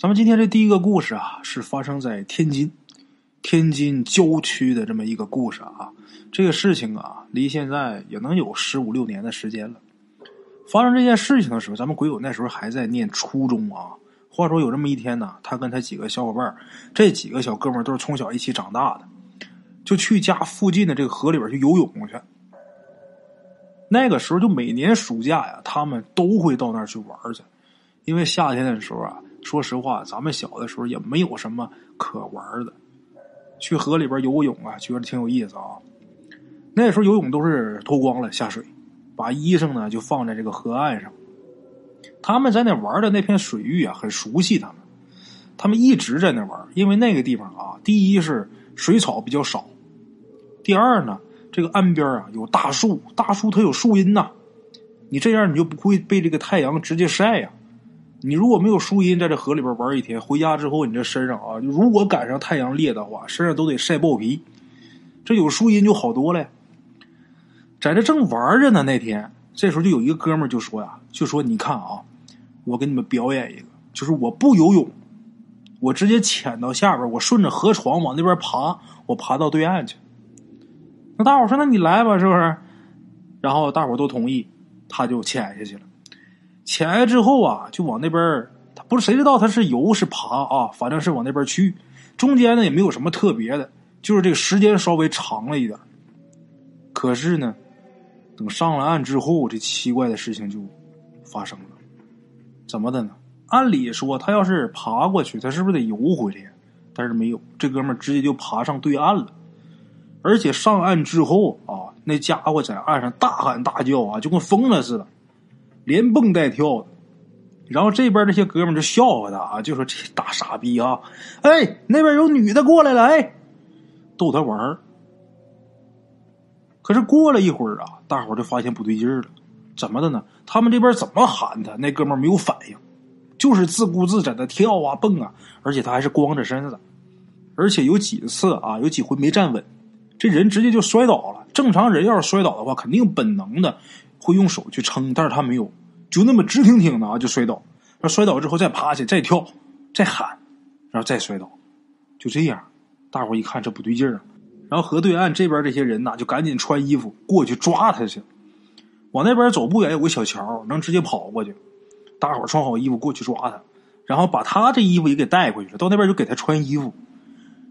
咱们今天这第一个故事啊，是发生在天津，天津郊区的这么一个故事啊。这个事情啊，离现在也能有十五六年的时间了。发生这件事情的时候，咱们鬼友那时候还在念初中啊。话说有这么一天呢，他跟他几个小伙伴这几个小哥们都是从小一起长大的，就去家附近的这个河里边去游泳去。那个时候就每年暑假呀，他们都会到那儿去玩去，因为夏天的时候啊，说实话，咱们小的时候也没有什么可玩的，去河里边游泳啊，觉得挺有意思啊。那时候游泳都是脱光了下水，把衣裳呢就放在这个河岸上。他们在那玩的那片水域啊，很熟悉他们，他们一直在那玩，因为那个地方啊，第一是水草比较少，第二呢。这个岸边啊有大树，大树它有树荫呐，你这样你就不会被这个太阳直接晒呀。你如果没有树荫，在这河里边玩一天，回家之后你这身上啊，如果赶上太阳烈的话，身上都得晒爆皮。这有树荫就好多了。在这正玩着呢，那天这时候就有一个哥们就说呀，就说你看啊，我给你们表演一个，就是我不游泳，我直接潜到下边，我顺着河床往那边爬，我爬到对岸去。那大伙说：“那你来吧，是不是？”然后大伙都同意，他就潜下去了。潜下之后啊，就往那边他不是谁知道他是游是爬啊，反正是往那边去。中间呢也没有什么特别的，就是这个时间稍微长了一点。可是呢，等上了岸之后，这奇怪的事情就发生了。怎么的呢？按理说他要是爬过去，他是不是得游回来？但是没有，这哥们直接就爬上对岸了。而且上岸之后啊，那家伙在岸上大喊大叫啊，就跟疯了似的，连蹦带跳的。然后这边这些哥们就笑话他啊，就说这大傻逼啊！哎，那边有女的过来了，哎，逗他玩儿。可是过了一会儿啊，大伙就发现不对劲了，怎么的呢？他们这边怎么喊他，那哥们没有反应，就是自顾自在那跳啊蹦啊，而且他还是光着身子，而且有几次啊，有几回没站稳。这人直接就摔倒了。正常人要是摔倒的话，肯定本能的会用手去撑，但是他没有，就那么直挺挺的啊，就摔倒。那摔倒之后再爬起，再跳，再喊，然后再摔倒，就这样。大伙一看这不对劲儿，然后河对岸这边这些人呐，就赶紧穿衣服过去抓他去。往那边走不远有个小桥，能直接跑过去。大伙穿好衣服过去抓他，然后把他这衣服也给带回去了。到那边就给他穿衣服。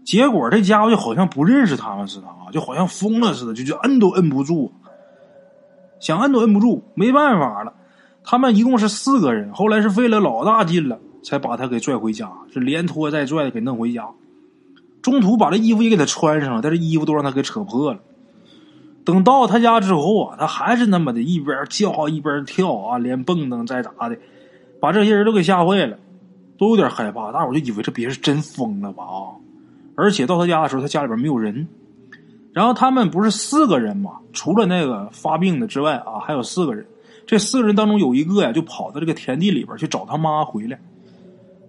结果这家伙就好像不认识他们似的啊，就好像疯了似的，就就摁都摁不住，想摁都摁不住，没办法了。他们一共是四个人，后来是费了老大劲了，才把他给拽回家，是连拖带拽的给弄回家。中途把这衣服也给他穿上了，但是衣服都让他给扯破了。等到他家之后啊，他还是那么的一边叫一边跳啊，连蹦蹬再咋的，把这些人都给吓坏了，都有点害怕。大伙就以为这别人真疯了吧啊！而且到他家的时候，他家里边没有人。然后他们不是四个人嘛？除了那个发病的之外啊，还有四个人。这四个人当中有一个呀，就跑到这个田地里边去找他妈回来。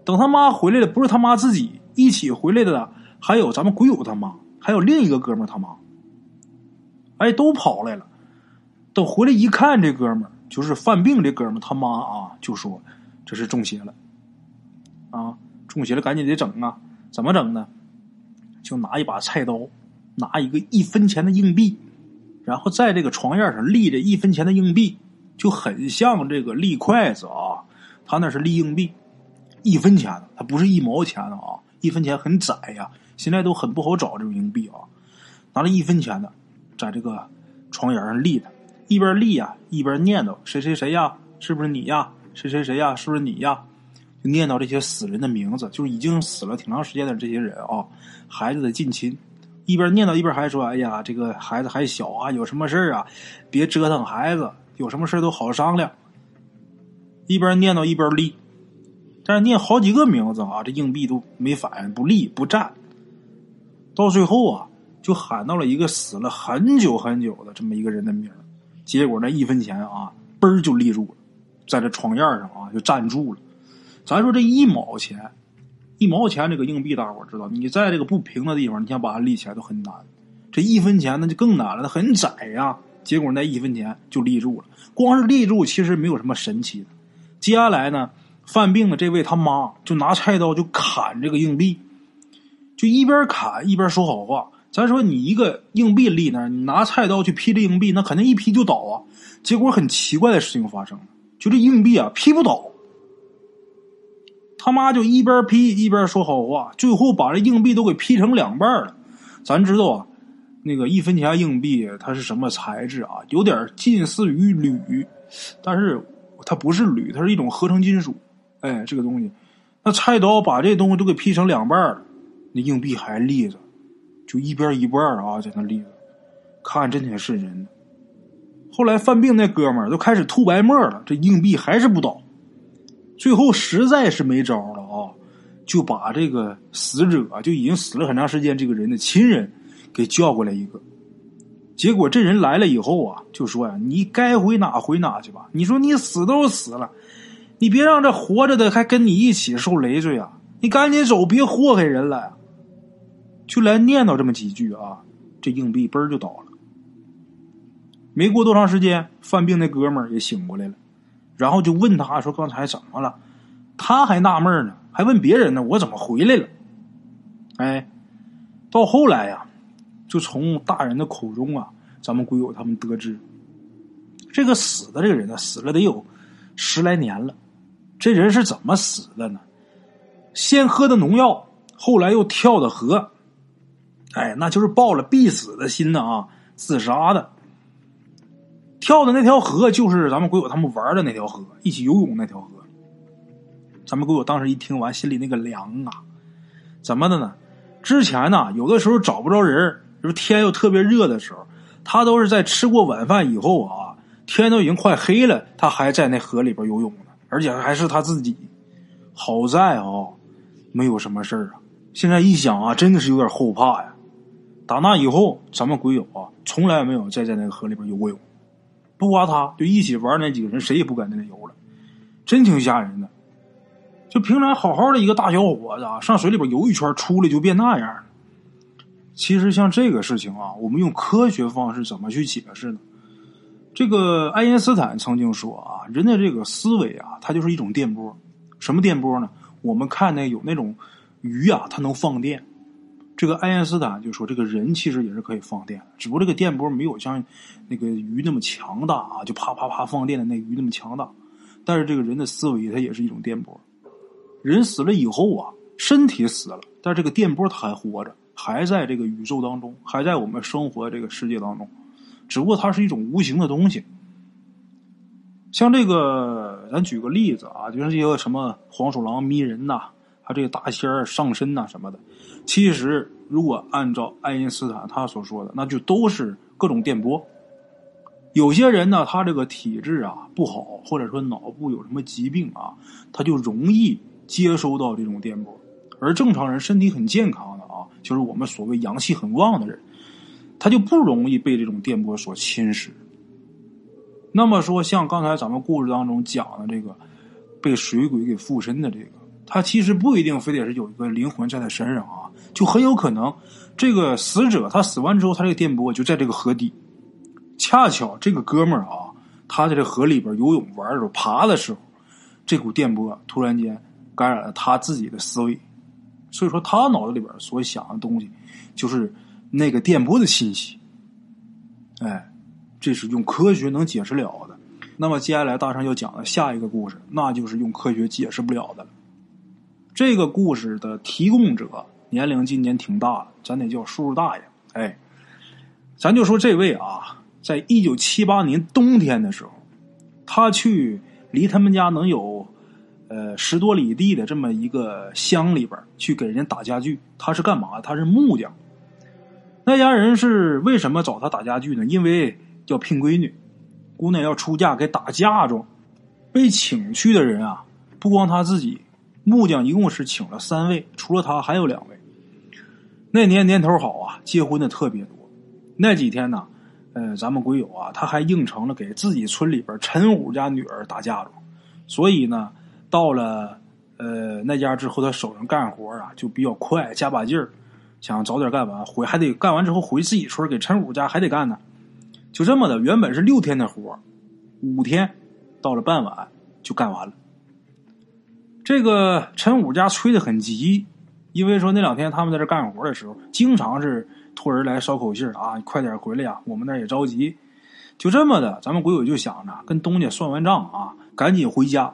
等他妈回来了，不是他妈自己一起回来的，还有咱们鬼友他妈，还有另一个哥们他妈。哎，都跑来了。等回来一看，这哥们就是犯病这哥们他妈啊，就说这是中邪了。啊，中邪了，赶紧得整啊！怎么整呢？就拿一把菜刀，拿一个一分钱的硬币，然后在这个床沿上立着一分钱的硬币，就很像这个立筷子啊。他那是立硬币，一分钱的，他不是一毛钱的啊。一分钱很窄呀，现在都很不好找这种硬币啊。拿了一分钱的，在这个床沿上立着，一边立呀，一边念叨：“谁谁谁呀，是不是你呀？谁谁谁呀，是不是你呀？”就念叨这些死人的名字，就是已经死了挺长时间的这些人啊，孩子的近亲，一边念叨一边还说：“哎呀，这个孩子还小啊，有什么事啊，别折腾孩子，有什么事都好商量。”一边念叨一边立，但是念好几个名字啊，这硬币都没反应，不立不站。到最后啊，就喊到了一个死了很久很久的这么一个人的名结果那一分钱啊，嘣儿就立住了，在这床沿上啊就站住了。咱说这一毛钱，一毛钱这个硬币，大伙知道，你在这个不平的地方，你想把它立起来都很难。这一分钱那就更难了，它很窄呀。结果那一分钱就立住了，光是立住其实没有什么神奇的。接下来呢，犯病的这位他妈就拿菜刀就砍这个硬币，就一边砍一边说好话。咱说你一个硬币立那儿，你拿菜刀去劈这硬币，那肯定一劈就倒啊。结果很奇怪的事情发生了，就这硬币啊劈不倒。他妈就一边劈一边说好话，最后把这硬币都给劈成两半了。咱知道啊，那个一分钱硬币它是什么材质啊？有点近似于铝，但是它不是铝，它是一种合成金属。哎，这个东西，那菜刀把这东西都给劈成两半了，那硬币还立着。就一边一半啊，在那立着，看真挺瘆人的。后来犯病那哥们儿都开始吐白沫了，这硬币还是不倒。最后实在是没招了啊，就把这个死者就已经死了很长时间这个人的亲人给叫过来一个。结果这人来了以后啊，就说呀：“你该回哪回哪去吧。你说你死都死了，你别让这活着的还跟你一起受累赘啊！你赶紧走，别祸害人了。”就来念叨这么几句啊，这硬币嘣就倒了。没过多长时间，犯病那哥们儿也醒过来了，然后就问他说：“刚才怎么了？”他还纳闷呢，还问别人呢：“我怎么回来了？”哎，到后来呀，就从大人的口中啊，咱们鬼友他们得知，这个死的这个人呢，死了得有十来年了。这人是怎么死的呢？先喝的农药，后来又跳的河。哎，那就是抱了必死的心呢啊，自杀的。跳的那条河就是咱们鬼友他们玩的那条河，一起游泳那条河。咱们鬼友当时一听完，心里那个凉啊！怎么的呢？之前呢，有的时候找不着人，就是天又特别热的时候，他都是在吃过晚饭以后啊，天都已经快黑了，他还在那河里边游泳呢，而且还是他自己。好在啊，没有什么事啊。现在一想啊，真的是有点后怕呀。打那以后，咱们鬼友啊，从来没有再在那个河里边游过泳。不光他，就一起玩那几个人，谁也不敢在那游了，真挺吓人的。就平常好好的一个大小伙子，啊，上水里边游一圈，出来就变那样了。其实像这个事情啊，我们用科学方式怎么去解释呢？这个爱因斯坦曾经说啊，人的这个思维啊，它就是一种电波。什么电波呢？我们看那有那种鱼啊，它能放电。这个爱因斯坦就说，这个人其实也是可以放电的，只不过这个电波没有像那个鱼那么强大啊，就啪啪啪放电的那鱼那么强大。但是这个人的思维，它也是一种电波。人死了以后啊，身体死了，但这个电波它还活着，还在这个宇宙当中，还在我们生活这个世界当中。只不过它是一种无形的东西。像这个，咱举个例子啊，就像这个什么黄鼠狼迷人呐，还有这个大仙儿上身呐什么的。其实，如果按照爱因斯坦他所说的，那就都是各种电波。有些人呢，他这个体质啊不好，或者说脑部有什么疾病啊，他就容易接收到这种电波。而正常人身体很健康的啊，就是我们所谓阳气很旺的人，他就不容易被这种电波所侵蚀。那么说，像刚才咱们故事当中讲的这个被水鬼给附身的这个，他其实不一定非得是有一个灵魂在他身上啊。就很有可能，这个死者他死完之后，他这个电波就在这个河底。恰巧这个哥们儿啊，他在这河里边游泳玩的时候，爬的时候，这股电波突然间感染了他自己的思维，所以说他脑子里边所想的东西，就是那个电波的信息。哎，这是用科学能解释了的。那么接下来大圣要讲的下一个故事，那就是用科学解释不了的了。这个故事的提供者。年龄今年挺大了，咱得叫叔叔大爷。哎，咱就说这位啊，在一九七八年冬天的时候，他去离他们家能有呃十多里地的这么一个乡里边去给人家打家具。他是干嘛？他是木匠。那家人是为什么找他打家具呢？因为要聘闺女，姑娘要出嫁给打嫁妆。被请去的人啊，不光他自己，木匠一共是请了三位，除了他还有两位。那年年头好啊，结婚的特别多。那几天呢，呃，咱们鬼友啊，他还应承了给自己村里边陈五家女儿打嫁妆，所以呢，到了呃那家之后，他手上干活啊就比较快，加把劲儿，想早点干完，回还得干完之后回自己村给陈五家还得干呢。就这么的，原本是六天的活，五天到了傍晚就干完了。这个陈武家催得很急，因为说那两天他们在这干活的时候，经常是托人来捎口信啊，你快点回来呀，我们那也着急。就这么的，咱们鬼友就想着跟东家算完账啊，赶紧回家。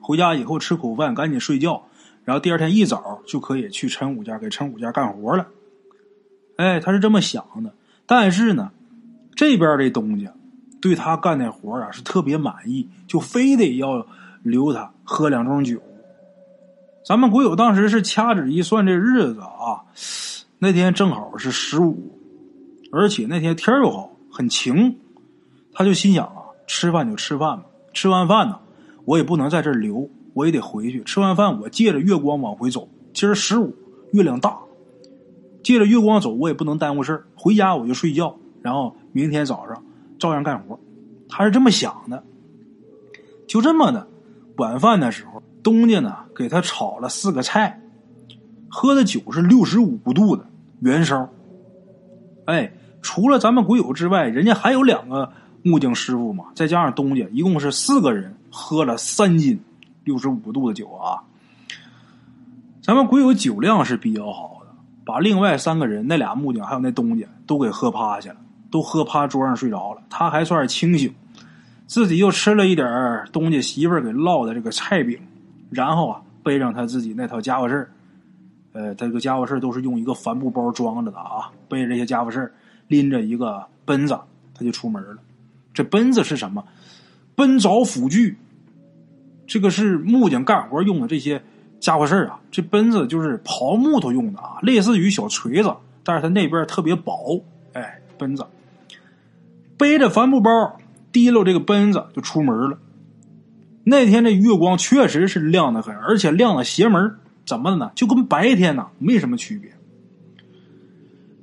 回家以后吃口饭，赶紧睡觉，然后第二天一早就可以去陈武家给陈武家干活了。哎，他是这么想的。但是呢，这边这东家对他干的活啊是特别满意，就非得要留他喝两盅酒。咱们鬼友当时是掐指一算这日子啊，那天正好是十五，而且那天天又好，很晴，他就心想啊，吃饭就吃饭吧，吃完饭呢，我也不能在这留，我也得回去。吃完饭我借着月光往回走，今儿十五，月亮大，借着月光走，我也不能耽误事。回家我就睡觉，然后明天早上照样干活。他是这么想的，就这么的，晚饭的时候。东家呢，给他炒了四个菜，喝的酒是六十五度的原烧。哎，除了咱们鬼友之外，人家还有两个木匠师傅嘛，再加上东家，一共是四个人喝了三斤六十五度的酒啊。咱们鬼友酒量是比较好的，把另外三个人那俩木匠还有那东家都给喝趴下了，都喝趴桌上睡着了，他还算是清醒，自己又吃了一点东家媳妇儿给烙的这个菜饼。然后啊，背上他自己那套家伙事儿，呃，他这个家伙事儿都是用一个帆布包装着的啊。背着这些家伙事儿，拎着一个奔子，他就出门了。这奔子是什么？奔凿斧具，这个是木匠干活用的这些家伙事儿啊。这奔子就是刨木头用的啊，类似于小锤子，但是它那边特别薄。哎，奔子背着帆布包，提溜这个奔子就出门了。那天这月光确实是亮的很，而且亮的邪门怎么的呢？就跟白天呢没什么区别。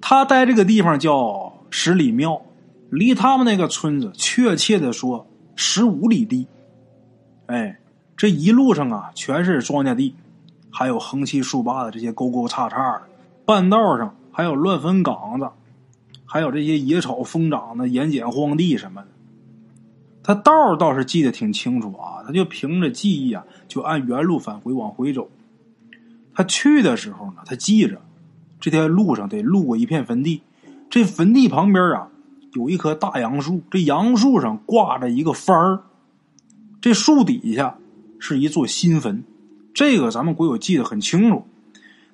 他待这个地方叫十里庙，离他们那个村子确切的说十五里地。哎，这一路上啊全是庄稼地，还有横七竖八的这些沟沟叉叉的。半道上还有乱坟岗子，还有这些野草疯长的盐碱荒地什么的。他道倒是记得挺清楚啊，他就凭着记忆啊，就按原路返回往回走。他去的时候呢，他记着这条路上得路过一片坟地，这坟地旁边啊有一棵大杨树，这杨树上挂着一个幡儿，这树底下是一座新坟。这个咱们鬼友记得很清楚，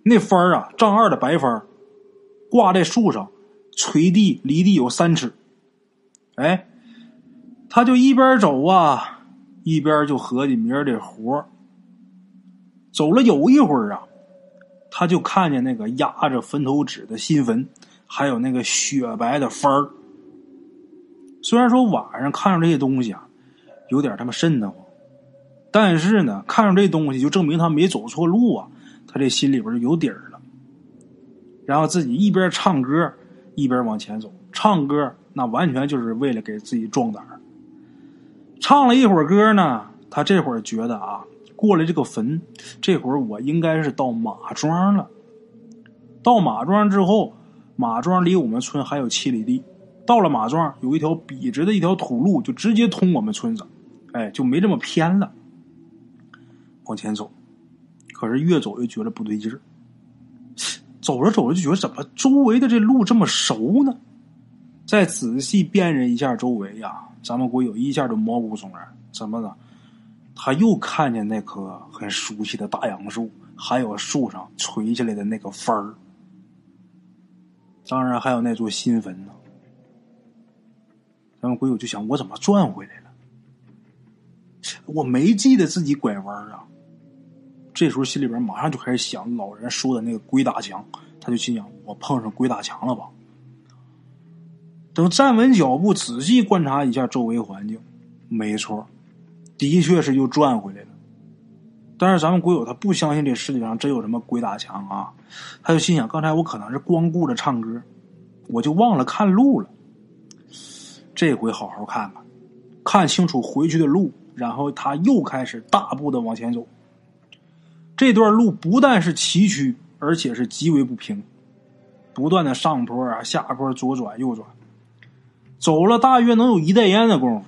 那幡儿啊，丈二的白幡儿，挂在树上，垂地离地有三尺，哎。他就一边走啊，一边就合计明儿这活走了有一会儿啊，他就看见那个压着坟头纸的新坟，还有那个雪白的幡儿。虽然说晚上看着这些东西啊，有点他妈瘆得慌，但是呢，看着这东西就证明他没走错路啊，他这心里边就有底儿了。然后自己一边唱歌一边往前走，唱歌那完全就是为了给自己壮胆儿。唱了一会儿歌呢，他这会儿觉得啊，过了这个坟，这会儿我应该是到马庄了。到马庄之后，马庄离我们村还有七里地。到了马庄，有一条笔直的一条土路，就直接通我们村子，哎，就没这么偏了。往前走，可是越走越觉得不对劲儿。走着走着就觉得怎么周围的这路这么熟呢？再仔细辨认一下周围呀。咱们鬼友一下就毛骨悚然，怎么的？他又看见那棵很熟悉的大杨树，还有树上垂下来的那个幡儿，当然还有那座新坟呢。咱们鬼友就想：我怎么转回来了？我没记得自己拐弯啊！这时候心里边马上就开始想老人说的那个鬼打墙，他就心想：我碰上鬼打墙了吧？等站稳脚步，仔细观察一下周围环境，没错，的确是又转回来了。但是咱们鬼友他不相信这世界上真有什么鬼打墙啊，他就心想：刚才我可能是光顾着唱歌，我就忘了看路了。这回好好看看，看清楚回去的路，然后他又开始大步的往前走。这段路不但是崎岖，而且是极为不平，不断的上坡啊、下坡、左转右转。走了大约能有一袋烟的功夫，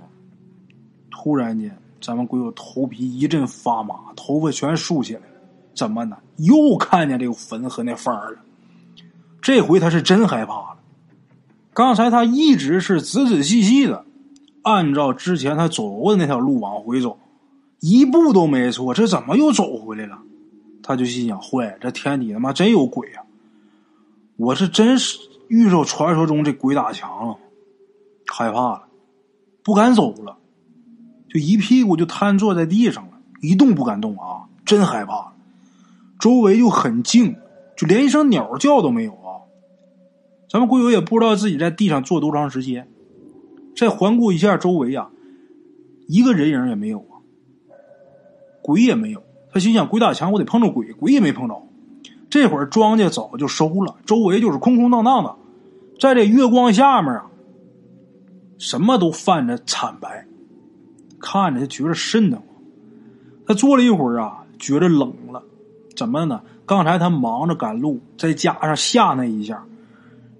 突然间咱们鬼友头皮一阵发麻，头发全竖起来了。怎么呢？又看见这个坟和那范儿了。这回他是真害怕了。刚才他一直是仔仔细细的按照之前他走过的那条路往回走，一步都没错。这怎么又走回来了？他就心想：坏，这天底他妈真有鬼啊！我是真是遇着传说中这鬼打墙了，害怕了，不敢走了，就一屁股就瘫坐在地上了，一动不敢动啊！真害怕。周围又很静，就连一声鸟叫都没有啊！咱们鬼友也不知道自己在地上坐多长时间，再环顾一下周围啊，一个人影也没有啊，鬼也没有。他心想：鬼打墙，我得碰着鬼，鬼也没碰着。这会儿庄稼早就收了，周围就是空空荡荡的，在这月光下面啊，什么都泛着惨白，看着就觉着瘆得慌。他坐了一会儿啊，觉着冷了，怎么呢？刚才他忙着赶路，再加上下那一下，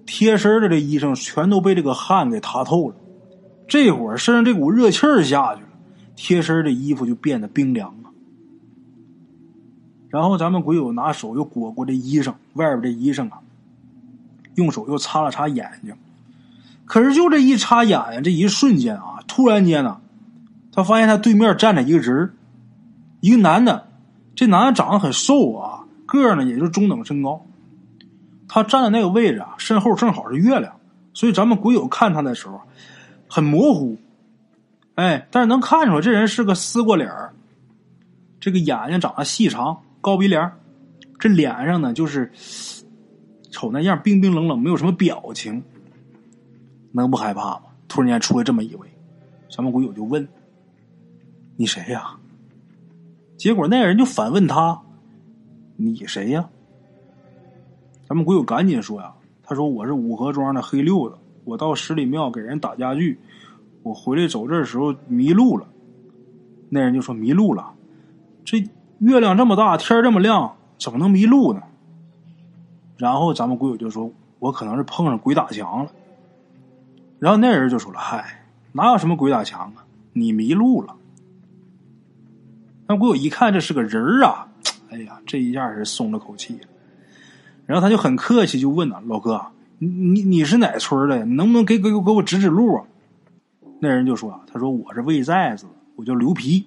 贴身的这衣裳全都被这个汗给塌透了。这会儿身上这股热气儿下去了，贴身的衣服就变得冰凉了。然后咱们鬼友拿手又裹裹这衣裳，外边这衣裳啊，用手又擦了擦眼睛。可是就这一插眼睛，这一瞬间啊，突然间呢，他发现他对面站着一个人一个男的。这男的长得很瘦啊，个儿呢也就中等身高。他站的那个位置啊，身后正好是月亮，所以咱们鬼友看他的时候很模糊。哎，但是能看出来这人是个丝瓜脸儿这个眼睛长得细长。高鼻梁，这脸上呢就是瞅那样冰冰冷冷，没有什么表情，能不害怕吗？突然间出来这么一位，咱们鬼友就问：“你谁呀？”结果那人就反问他：“你谁呀？”咱们鬼友赶紧说呀：“他说我是五河庄的黑六子，我到十里庙给人打家具，我回来走这时候迷路了。”那人就说：“迷路了，这。”月亮这么大，天这么亮，怎么能迷路呢？然后咱们鬼友就说：“我可能是碰上鬼打墙了。”然后那人就说了：“嗨，哪有什么鬼打墙啊？你迷路了。”那鬼友一看这是个人啊，哎呀，这一下是松了口气。然后他就很客气，就问呐：“老哥，你你你是哪村的？你能不能给给给我指指路啊？”那人就说：“啊他说我是魏寨子，我叫刘皮。”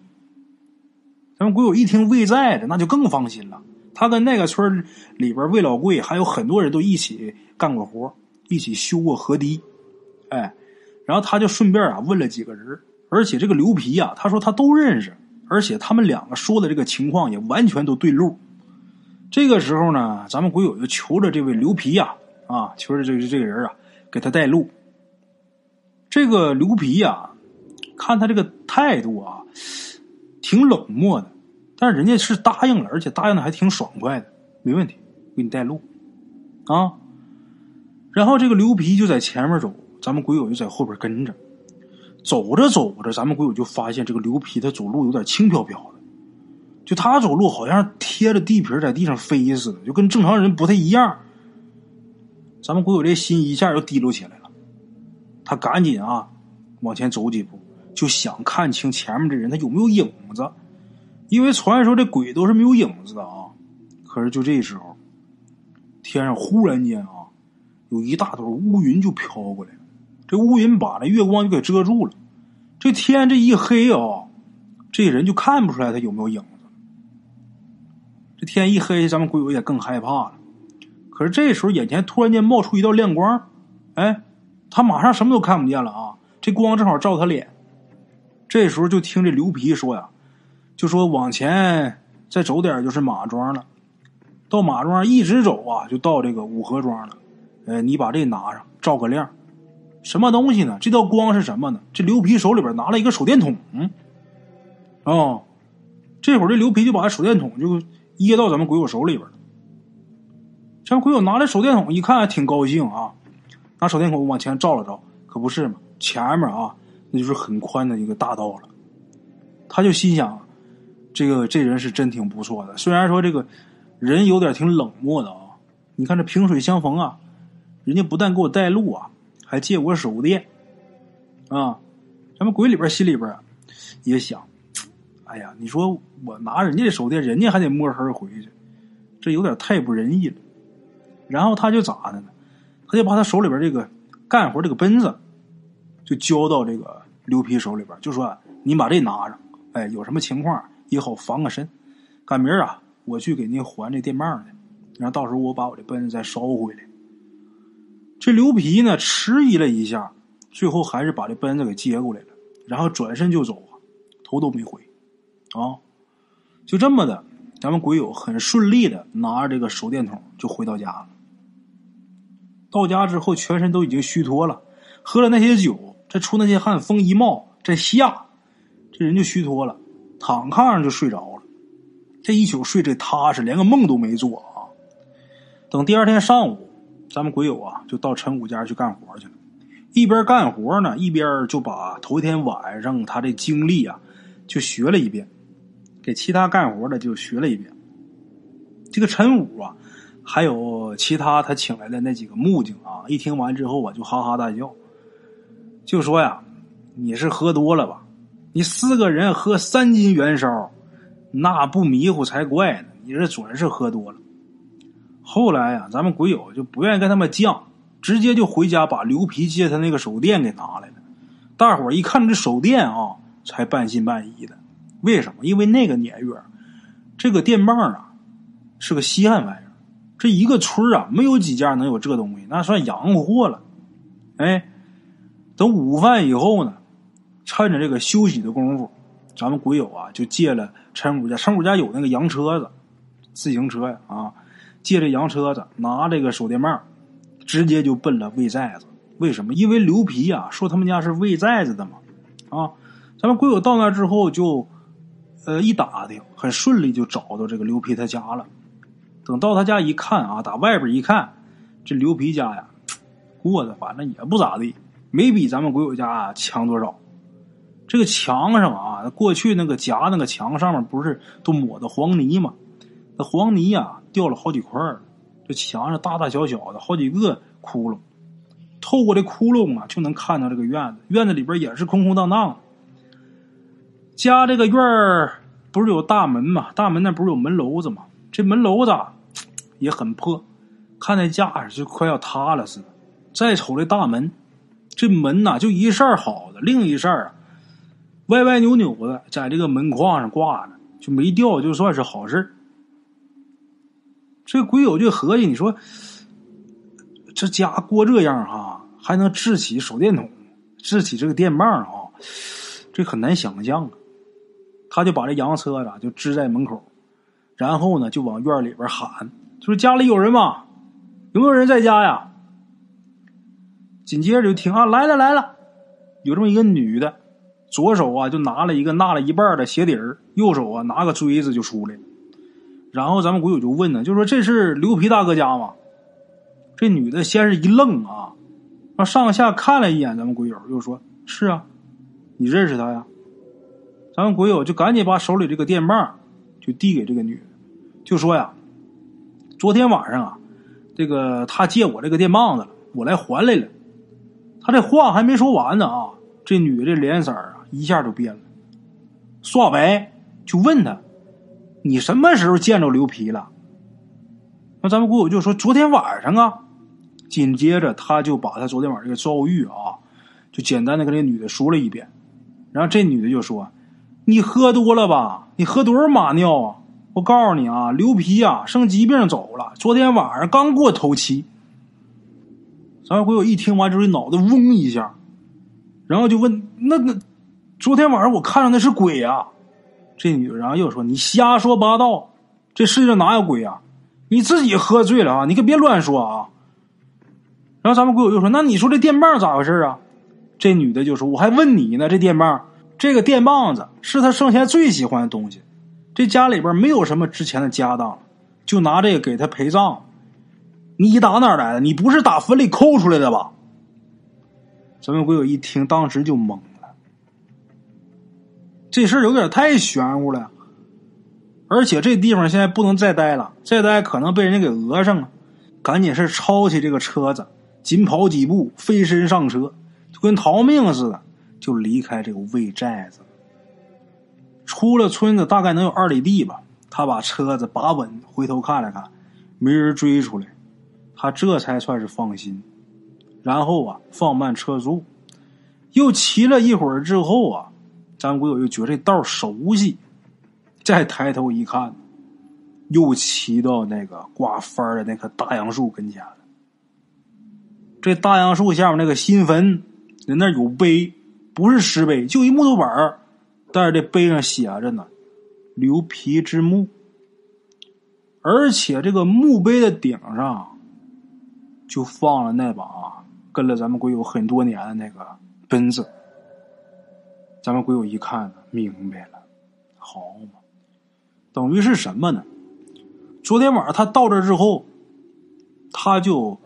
咱们鬼友一听魏在的，那就更放心了。他跟那个村里边魏老贵还有很多人都一起干过活，一起修过河堤。哎，然后他就顺便啊问了几个人，而且这个刘皮啊，他说他都认识，而且他们两个说的这个情况也完全都对路。这个时候呢，咱们鬼友就求着这位刘皮呀，啊，求着这个这个人啊，给他带路。这个刘皮呀，看他这个态度啊。挺冷漠的，但是人家是答应了，而且答应的还挺爽快的，没问题，给你带路，啊。然后这个刘皮就在前面走，咱们鬼友就在后边跟着。走着走着，咱们鬼友就发现这个刘皮他走路有点轻飘飘的，就他走路好像贴着地皮在地上飞似的，就跟正常人不太一样。咱们鬼友这心一下就提溜起来了，他赶紧啊往前走几步。就想看清前面这人他有没有影子，因为传说这鬼都是没有影子的啊。可是就这时候，天上忽然间啊，有一大朵乌云就飘过来，这乌云把那月光就给遮住了。这天这一黑啊，这人就看不出来他有没有影子。这天一黑，咱们鬼友也更害怕了。可是这时候眼前突然间冒出一道亮光，哎，他马上什么都看不见了啊！这光正好照他脸。这时候就听这刘皮说呀，就说往前再走点就是马庄了，到马庄一直走啊，就到这个五河庄了。呃，你把这拿上，照个亮。什么东西呢？这道光是什么呢？这刘皮手里边拿了一个手电筒。哦，这会儿这刘皮就把手电筒就掖到咱们鬼友手里边了。咱鬼友拿着手电筒一看，挺高兴啊，拿手电筒往前照了照，可不是嘛，前面啊。那就是很宽的一个大道了，他就心想，这个这人是真挺不错的。虽然说这个人有点挺冷漠的啊，你看这萍水相逢啊，人家不但给我带路啊，还借我手电啊。咱们鬼里边心里边也想，哎呀，你说我拿人家的手电，人家还得摸黑回去，这有点太不仁义了。然后他就咋的呢？他就把他手里边这个干活这个本子，就交到这个刘皮手里边，就说你把这拿着，哎，有什么情况也好防个身。赶明儿啊，我去给您还这电棒去，然后到时候我把我的本子再捎回来。这刘皮呢，迟疑了一下，最后还是把这本子给接过来了，然后转身就走啊，头都没回。啊，就这么的，咱们鬼友很顺利的拿着这个手电筒就回到家了。到家之后，全身都已经虚脱了，喝了那些酒，再出那些汗，风一冒，这下，这人就虚脱了，躺炕上就睡着了。这一宿睡这踏实，连个梦都没做啊。等第二天上午，咱们鬼友啊就到陈武家去干活去了，一边干活呢，一边就把头一天晚上他的经历啊就学了一遍，给其他干活的就学了一遍。这个陈武啊，还有其他他请来的那几个木匠啊，一听完之后啊就哈哈大笑，就说呀：“你是喝多了吧？你四个人喝三斤元烧。”那不迷糊才怪呢！你这准是喝多了。后来呀，咱们鬼友就不愿意跟他们犟，直接就回家把刘皮借他那个手电给拿来了。大伙儿一看这手电啊，才半信半疑的。为什么？因为那个年月，这个电棒啊是个稀罕玩意儿，这一个村啊没有几家能有这东西，那算洋货了。哎，等午饭以后呢，趁着这个休息的功夫。咱们鬼友啊，就借了陈武家，陈武家有那个洋车子，自行车呀啊，借着洋车子，拿这个手电棒，直接就奔了魏寨子。为什么？因为刘皮啊说他们家是魏寨子的嘛啊。咱们鬼友到那之后就，呃，一打听，很顺利就找到这个刘皮他家了。等到他家一看啊，打外边一看，这刘皮家呀，过得反正也不咋地，没比咱们鬼友家啊强多少。这个墙上啊，过去那个夹那个墙上面不是都抹的黄泥吗？那黄泥呀掉了好几块这墙上大大小小的好几个窟窿，透过这窟窿啊，就能看到这个院子。院子里边也是空空荡荡。家这个院儿不是有大门吗？大门那不是有门楼子吗？这门楼子也很破，看那架势就快要塌了似的。再瞅这大门，这门呐就一扇好的，另一扇啊。歪歪扭扭的，在这个门框上挂着，就没掉，就算是好事这鬼友就合计，你说这家过这样哈，还能支起手电筒，支起这个电棒啊，这很难想象啊。他就把这洋车子就支在门口，然后呢就往院里边喊，就说家里有人吗？有没有人在家呀？紧接着就听啊，来了来了，有这么一个女的。左手啊，就拿了一个纳了一半的鞋底儿，右手啊拿个锥子就出来了。然后咱们鬼友就问呢，就说这是刘皮大哥家吗？这女的先是一愣啊，啊上下看了一眼咱们鬼友，又说是啊，你认识他呀？咱们鬼友就赶紧把手里这个电棒就递给这个女的，就说呀，昨天晚上啊，这个他借我这个电棒子，我来还来了。他这话还没说完呢啊，这女的脸色啊。一下就变了，刷白就问他：“你什么时候见着刘皮了？”那咱们姑姑就说：“昨天晚上啊。”紧接着他就把他昨天晚上这个遭遇啊，就简单的跟这女的说了一遍。然后这女的就说：“你喝多了吧？你喝多少马尿啊？我告诉你啊，刘皮啊生疾病走了，昨天晚上刚过头七。”咱们鬼友一听完之后，脑袋嗡一下，然后就问：“那那？”昨天晚上我看到那是鬼呀！这女的然后又说：“你瞎说八道，这世界上哪有鬼啊？你自己喝醉了啊！你可别乱说啊！”然后咱们鬼友又说：“那你说这电棒咋回事啊？”这女的就说：“我还问你呢，这电棒，这个电棒子是他生前最喜欢的东西，这家里边没有什么值钱的家当，就拿这个给他陪葬。你打哪来的？你不是打坟里抠出来的吧？”咱们鬼友一听，当时就懵。这事儿有点太玄乎了，而且这地方现在不能再待了，再待可能被人家给讹上了。赶紧是抄起这个车子，紧跑几步，飞身上车，就跟逃命似的，就离开这个魏寨子。出了村子大概能有二里地吧。他把车子把稳，回头看了看，没人追出来，他这才算是放心。然后啊，放慢车速，又骑了一会儿之后啊，张国友又觉得这道熟悉，再抬头一看，又骑到那个挂幡的那棵大杨树跟前了。这大杨树下面那个新坟，人那有碑，不是石碑，就一木头板，但是这碑上写着呢。刘皮之墓，而且这个墓碑的顶上就放了那把跟了咱们鬼友很多年的那个奔子。咱们鬼友一看明白了，好嘛，等于是什么呢？昨天晚上他到这之后，他就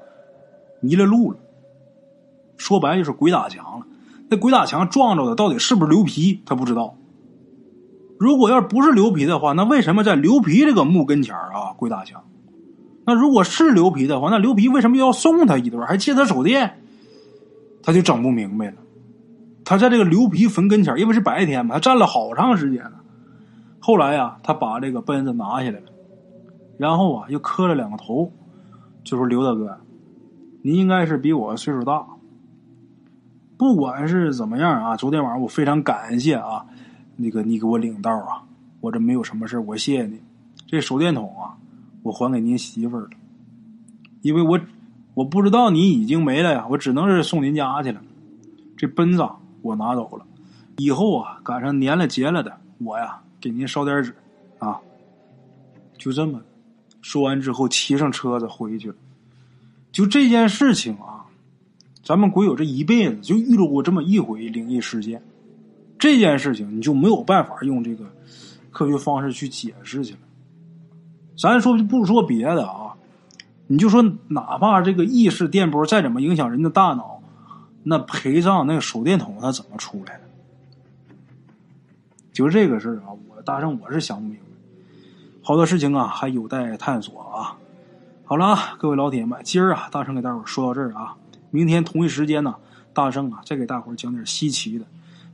迷了路了。说白就是鬼打墙了。那鬼打墙撞着的到底是不是刘皮？他不知道。如果要不是刘皮的话，那为什么在刘皮这个墓跟前啊鬼打墙？那如果是刘皮的话，那刘皮为什么要送他一段，还借他手电？他就整不明白了。他在这个刘皮坟跟前，因为是白天嘛，他站了好长时间了。后来呀，他把这个奔子拿下来了，然后啊又磕了两个头，就说：“刘大哥，您应该是比我岁数大。不管是怎么样啊，昨天晚上我非常感谢啊。”那个，你给我领道啊！我这没有什么事我谢谢你。这手电筒啊，我还给您媳妇儿了，因为我我不知道你已经没了呀，我只能是送您家去了。这奔子我拿走了，以后啊，赶上年了节了的，我呀给您烧点纸啊。就这么说完之后，骑上车子回去了。就这件事情啊，咱们鬼友这一辈子就遇到过这么一回灵异事件。这件事情你就没有办法用这个科学方式去解释去了。咱说不说别的啊？你就说哪怕这个意识电波再怎么影响人的大脑，那陪葬那个手电筒它怎么出来的？就这个事儿啊，我大圣我是想不明白。好多事情啊还有待探索啊。好了啊，各位老铁们，今儿啊大圣给大伙说到这儿啊，明天同一时间呢，大圣啊再给大伙讲点稀奇的。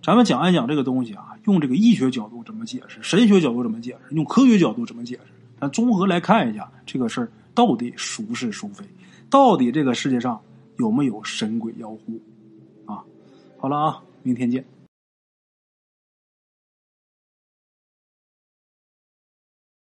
咱们讲一讲这个东西啊，用这个医学角度怎么解释，神学角度怎么解释，用科学角度怎么解释？咱综合来看一下这个事儿到底孰是孰非，到底这个世界上有没有神鬼妖狐？好了啊，明天见。